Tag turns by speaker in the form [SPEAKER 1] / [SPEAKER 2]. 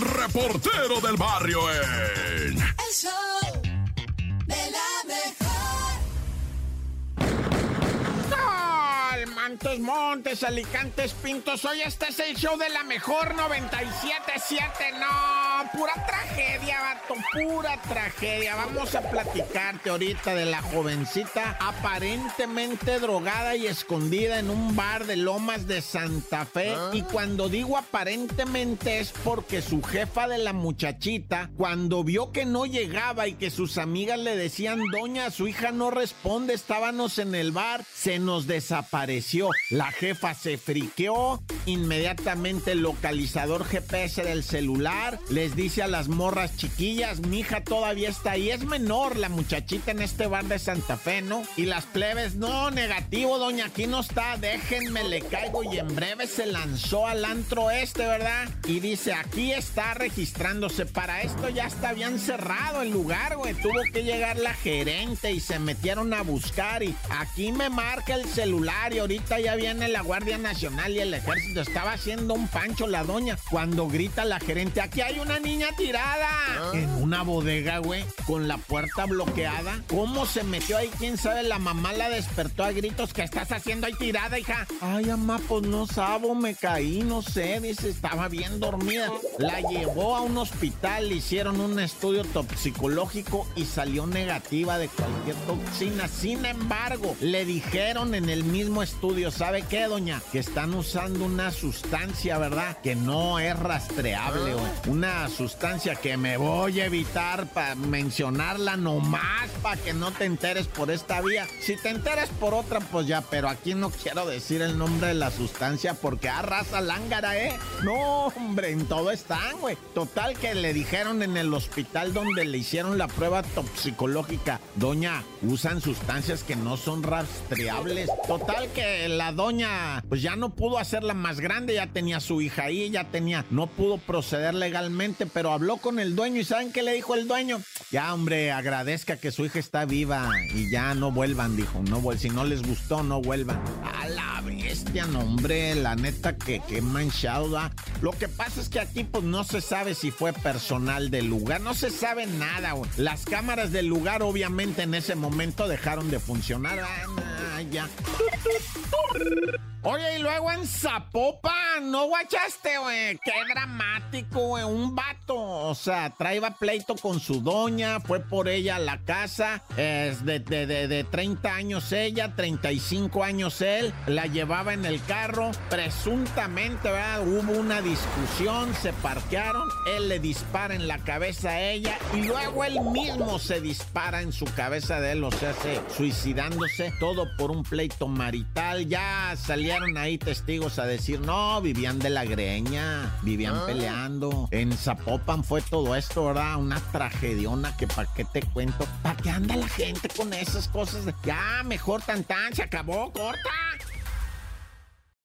[SPEAKER 1] reportero del barrio en...
[SPEAKER 2] El show
[SPEAKER 3] Montes, Montes, Alicantes, Pintos. Hoy este es el show de la mejor 97.7. No, pura tragedia, vato, pura tragedia. Vamos a platicarte ahorita de la jovencita aparentemente drogada y escondida en un bar de Lomas de Santa Fe. Y cuando digo aparentemente es porque su jefa de la muchachita, cuando vio que no llegaba y que sus amigas le decían, doña, su hija no responde, estábamos en el bar, se nos desapareció. La jefa se friqueó, inmediatamente el localizador GPS del celular les dice a las morras chiquillas, mi hija todavía está ahí, es menor la muchachita en este bar de Santa Fe, ¿no? Y las plebes, no, negativo, doña, aquí no está, déjenme, le caigo y en breve se lanzó al antro este, ¿verdad? Y dice, aquí está registrándose, para esto ya está bien cerrado el lugar, güey, tuvo que llegar la gerente y se metieron a buscar y aquí me marca el celular y ahorita ya viene la Guardia Nacional y el ejército, estaba haciendo un pancho la doña cuando grita la gerente, aquí hay una niña tirada en una bodega, güey, con la puerta bloqueada. ¿Cómo se metió ahí? ¿Quién sabe? La mamá la despertó a gritos. ¿Qué estás haciendo ahí tirada, hija? Ay, mamá, pues no sabo, me caí, no sé. Dice, estaba bien dormida. La llevó a un hospital, le hicieron un estudio toxicológico y salió negativa de cualquier toxina. Sin embargo, le dijeron en el mismo estudio, ¿sabe qué, doña? Que están usando una sustancia, ¿verdad? Que no es rastreable, güey. Una sustancia que me voy a evitar para mencionarla nomás para que no te enteres por esta vía. Si te enteres por otra, pues ya, pero aquí no quiero decir el nombre de la sustancia porque arrasa lángara, ¿eh? No, hombre, en todo están, güey. Total que le dijeron en el hospital donde le hicieron la prueba toxicológica, doña, usan sustancias que no son rastreables. Total que la doña, pues ya no pudo hacerla más grande, ya tenía su hija ahí, ya tenía, no pudo proceder legalmente, pero habló con el dueño y ¿saben qué le dijo el dueño? Ya, hombre, agradezca que su hija está viva y ya no vuelvan, dijo, no si no les gustó, no vuelvan. A la bestia, no, hombre, la neta que, que manchado. Lo que pasa es que aquí, pues no se sabe si fue personal del lugar, no se sabe nada, güey. Las cámaras del lugar, obviamente, en ese momento dejaron de funcionar. Nah, Oye, y luego en Zapopan, ¿no guachaste, güey? Qué dramático, güey. Un vato, o sea, traía pleito con su doña, fue por ella a la casa, es de, de, de, de 30 años ella, 35 años él, la llevaba en el carro, presuntamente. Hubo una discusión, se parquearon, él le dispara en la cabeza a ella y luego él mismo se dispara en su cabeza de él, o sea, se, suicidándose, todo por un pleito marital, ya salía ahí testigos a decir, no, vivían de la greña, vivían peleando. En Zapopan fue todo esto, ¿verdad? Una tragediona que para qué te cuento. ¿Para qué anda la gente con esas cosas? Ya, mejor tan tan, se acabó, corta.